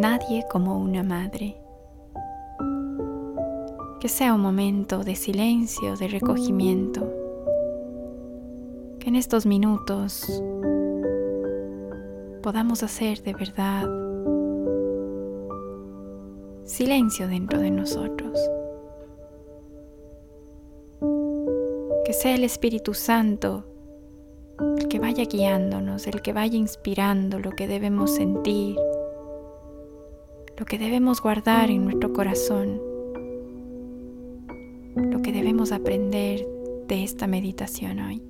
Nadie como una madre. Que sea un momento de silencio, de recogimiento. Que en estos minutos podamos hacer de verdad silencio dentro de nosotros. Que sea el Espíritu Santo el que vaya guiándonos, el que vaya inspirando lo que debemos sentir, lo que debemos guardar en nuestro corazón, lo que debemos aprender de esta meditación hoy.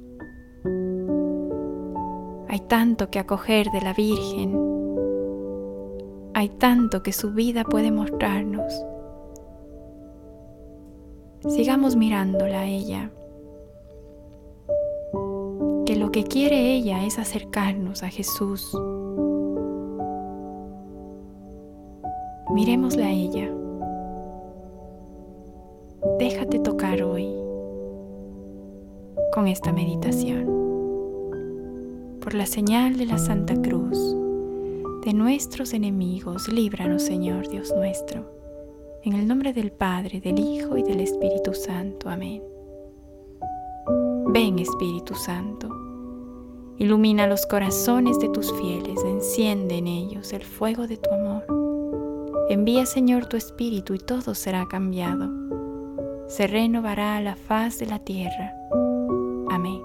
Hay tanto que acoger de la Virgen, hay tanto que su vida puede mostrarnos. Sigamos mirándola a ella que lo que quiere ella es acercarnos a Jesús. Miremosla a ella. Déjate tocar hoy con esta meditación. Por la señal de la Santa Cruz, de nuestros enemigos, líbranos Señor Dios nuestro. En el nombre del Padre, del Hijo y del Espíritu Santo. Amén. Ven Espíritu Santo, ilumina los corazones de tus fieles, enciende en ellos el fuego de tu amor. Envía Señor tu Espíritu y todo será cambiado. Se renovará la faz de la tierra. Amén.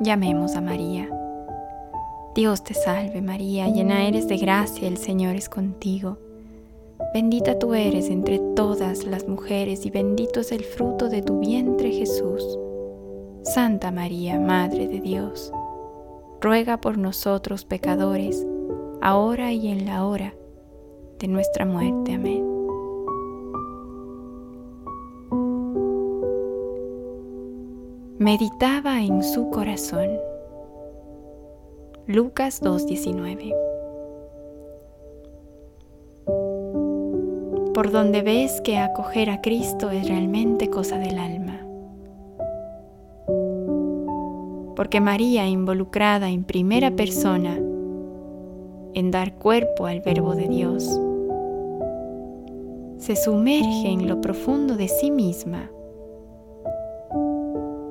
Llamemos a María. Dios te salve María, llena eres de gracia, el Señor es contigo. Bendita tú eres entre todas las mujeres y bendito es el fruto de tu vientre Jesús. Santa María, Madre de Dios, ruega por nosotros pecadores, ahora y en la hora de nuestra muerte. Amén. Meditaba en su corazón. Lucas 2.19 por donde ves que acoger a Cristo es realmente cosa del alma. Porque María, involucrada en primera persona en dar cuerpo al verbo de Dios, se sumerge en lo profundo de sí misma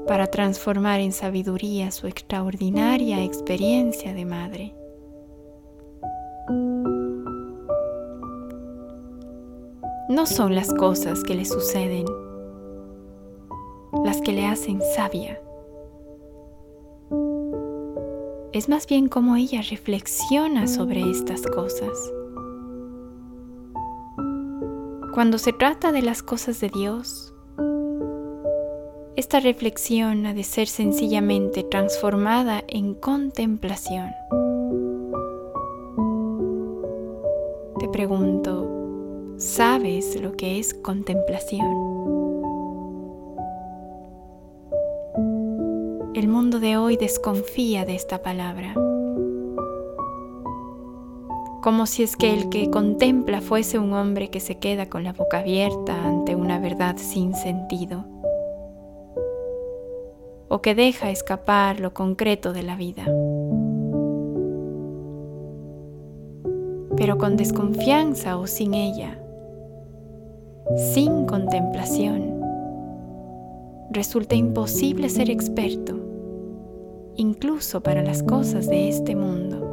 para transformar en sabiduría su extraordinaria experiencia de madre. no son las cosas que le suceden las que le hacen sabia. Es más bien como ella reflexiona sobre estas cosas. Cuando se trata de las cosas de Dios, esta reflexión ha de ser sencillamente transformada en contemplación. Te pregunto, ¿Sabes lo que es contemplación? De hoy desconfía de esta palabra, como si es que el que contempla fuese un hombre que se queda con la boca abierta ante una verdad sin sentido, o que deja escapar lo concreto de la vida. Pero con desconfianza o sin ella, sin contemplación, resulta imposible ser experto, incluso para las cosas de este mundo.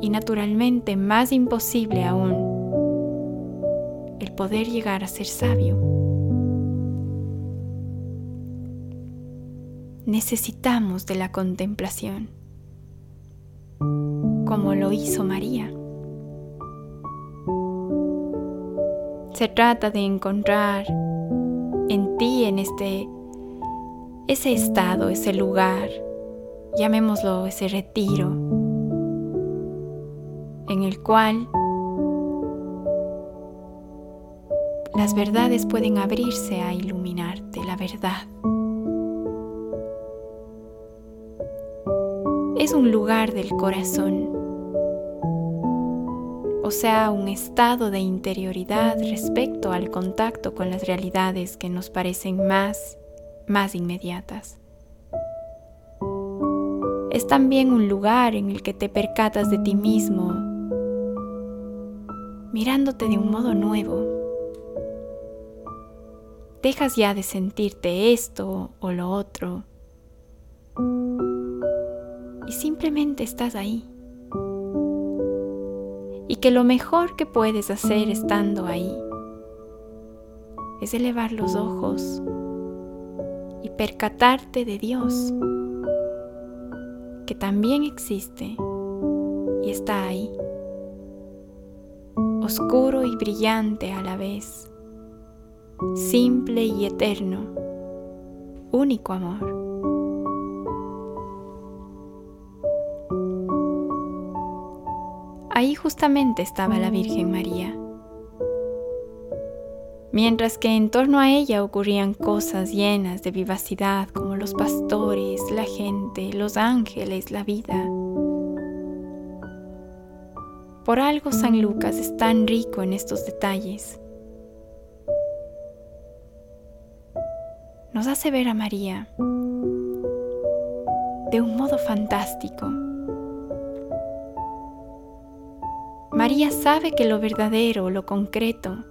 Y naturalmente más imposible aún el poder llegar a ser sabio. Necesitamos de la contemplación, como lo hizo María. Se trata de encontrar en ti, en este, ese estado, ese lugar, llamémoslo ese retiro, en el cual las verdades pueden abrirse a iluminarte, la verdad. Es un lugar del corazón o sea, un estado de interioridad respecto al contacto con las realidades que nos parecen más, más inmediatas. es también un lugar en el que te percatas de ti mismo, mirándote de un modo nuevo. Dejas ya de sentirte esto o lo otro y simplemente estás ahí. Y que lo mejor que puedes hacer estando ahí es elevar los ojos y percatarte de Dios, que también existe y está ahí, oscuro y brillante a la vez, simple y eterno, único amor. Ahí justamente estaba la Virgen María mientras que en torno a ella ocurrían cosas llenas de vivacidad como los pastores, la gente, los ángeles, la vida. Por algo San Lucas es tan rico en estos detalles. Nos hace ver a María de un modo fantástico. María sabe que lo verdadero, lo concreto,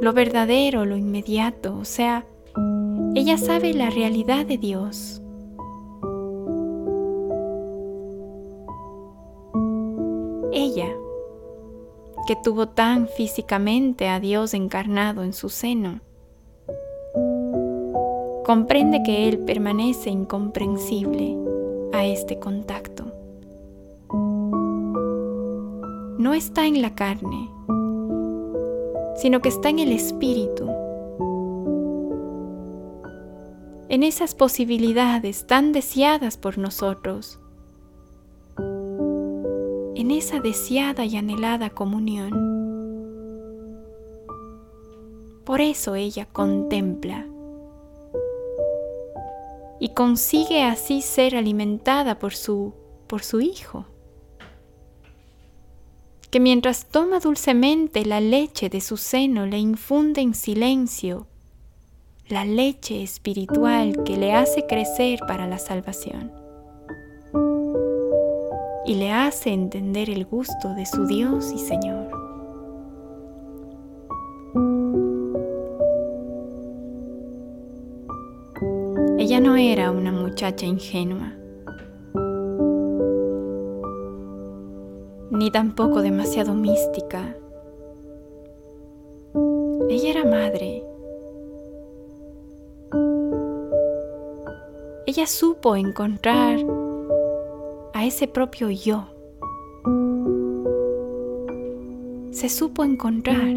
lo verdadero, lo inmediato, o sea, ella sabe la realidad de Dios. Ella, que tuvo tan físicamente a Dios encarnado en su seno, comprende que Él permanece incomprensible a este contacto. No está en la carne, sino que está en el espíritu, en esas posibilidades tan deseadas por nosotros, en esa deseada y anhelada comunión. Por eso ella contempla. Y consigue así ser alimentada por su, por su Hijo que mientras toma dulcemente la leche de su seno le infunde en silencio la leche espiritual que le hace crecer para la salvación y le hace entender el gusto de su Dios y Señor. Ella no era una muchacha ingenua ni tampoco demasiado mística. Ella era madre. Ella supo encontrar a ese propio yo. Se supo encontrar.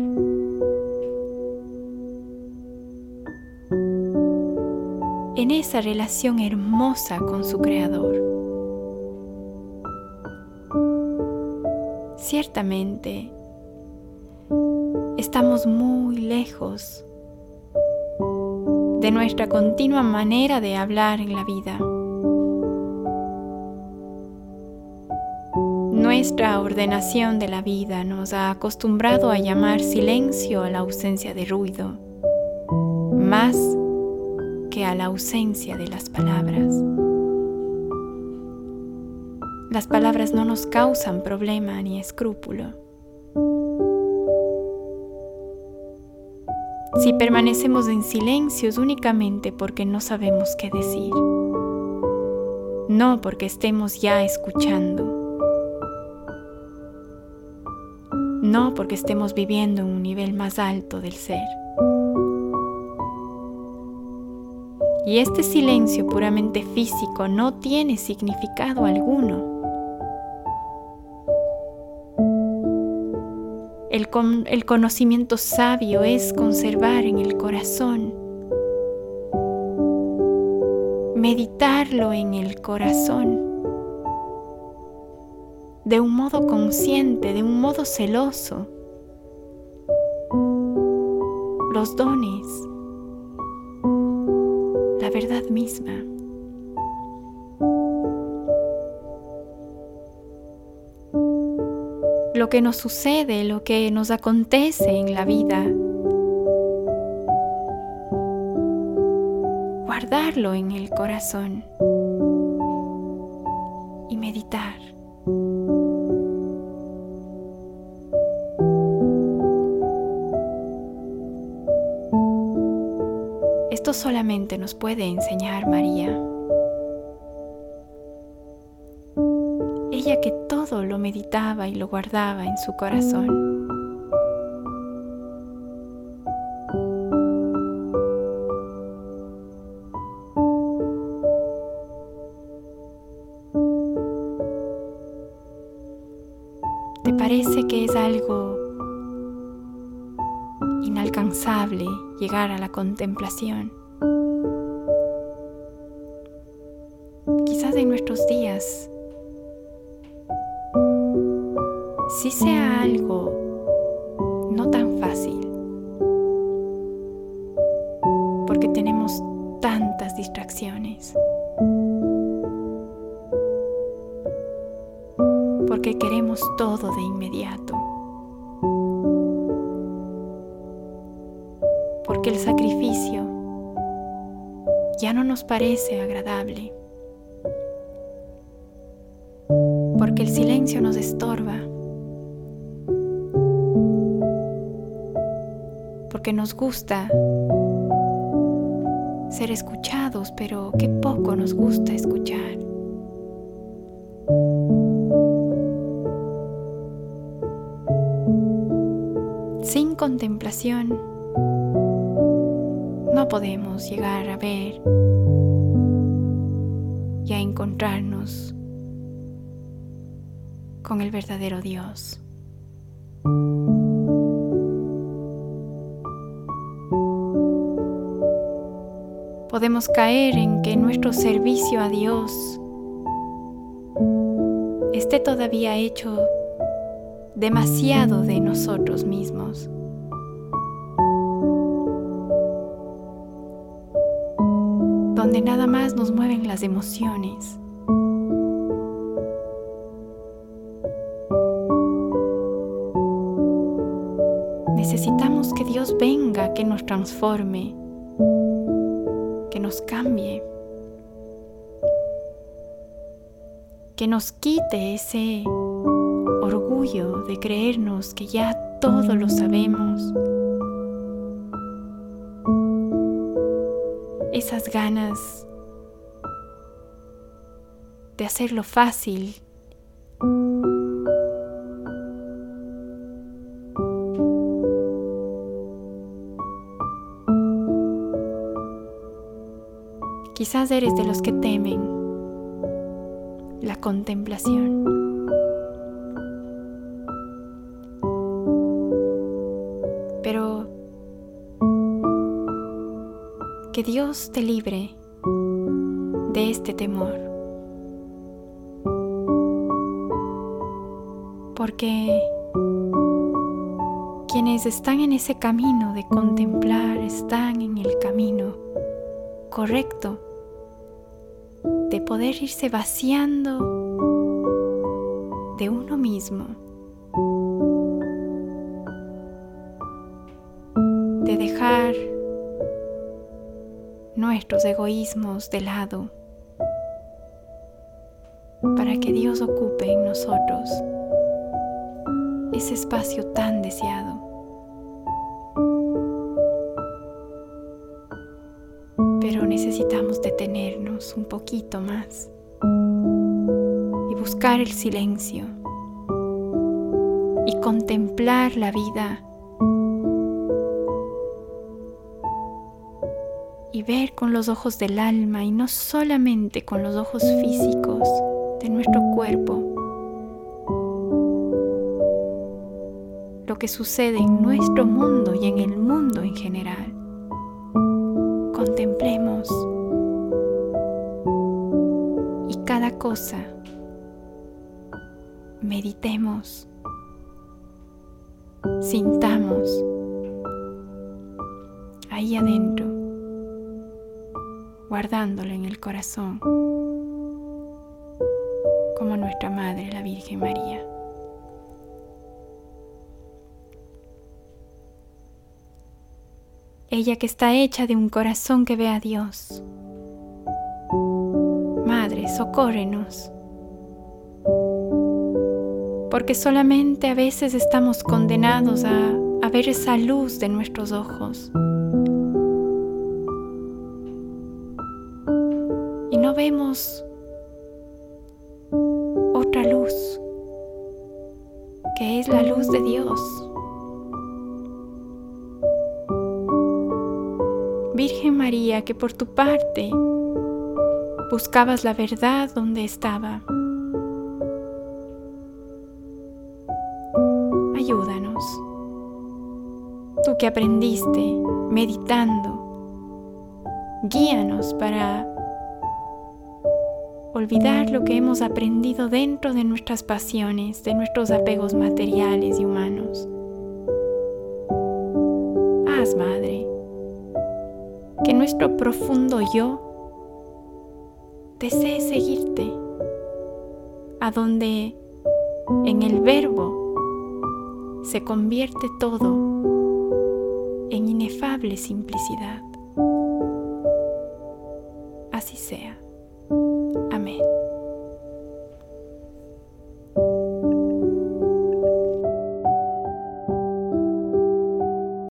en esa relación hermosa con su creador. Estamos muy lejos de nuestra continua manera de hablar en la vida. Nuestra ordenación de la vida nos ha acostumbrado a llamar silencio a la ausencia de ruido, más que a la ausencia de las palabras. Las palabras no nos causan problema ni escrúpulo. Si permanecemos en silencio es únicamente porque no sabemos qué decir, no porque estemos ya escuchando, no porque estemos viviendo en un nivel más alto del ser. Y este silencio puramente físico no tiene significado alguno. El, conocimiento sabio es conservar en el corazón, meditarlo en el corazón, de un modo consciente, de un modo celoso, los dones, la verdad misma. Lo que nos sucede, lo que nos acontece en la vida. Guardarlo en el corazón. meditar. Esto solamente nos puede enseñar María. Lo meditaba y lo guardaba en su corazón. parece que es algo inalcanzable llegar a la contemplación. Quizás en nuestros días sí sea algo no tan fácil, porque tenemos tantas distracciones. porque queremos todo de inmediato. Porque el sacrificio ya no nos parece agradable. Porque el silencio nos estorba. Porque nos gusta ser escuchados, pero qué poco nos gusta escuchar. Sin contemplación no podemos llegar a ver y a encontrarnos con el verdadero Dios. Podemos caer en que nuestro servicio a Dios esté todavía hecho demasiado de nosotros mismos. Donde nada más nos mueven las emociones. Necesitamos que Dios venga, que nos transforme, cambie, que nos quite ese orgullo de creernos que ya todo lo sabemos. Esas ganas de hacerlo fácil. Quizás eres de los que temen la contemplación. Que Dios te libre de este temor. Porque quienes están en ese camino de contemplar están en el camino correcto de poder irse vaciando de uno mismo, de dejar nuestros egoísmos de lado para que Dios ocupe en nosotros ese espacio tan deseado. Pero necesitamos detenernos un poquito más y buscar el silencio y contemplar la vida y ver con los ojos del alma y no solamente con los ojos físicos de nuestro cuerpo lo que sucede en nuestro mundo y en el mundo en general. Contemplemos cada cosa. Meditemos, sintamos. Ahí adentro. Guardándolo en el corazón, como nuestra Madre, la Virgen María. Ella que está hecha de un corazón que ve a Dios. Socórrenos. porque solamente a veces estamos condenados a, a ver esa luz de nuestros ojos. Y no vemos otra luz, que es la luz de Dios. Virgen María, que por tu parte buscabas la verdad donde estaba. Ayúdanos. Tú que aprendiste meditando, guíanos para olvidar lo que hemos aprendido dentro de nuestras pasiones, de nuestros apegos materiales y humanos. Haz, Madre, que nuestro profundo yo desee seguirte, a donde en el verbo se convierte todo en inefable simplicidad.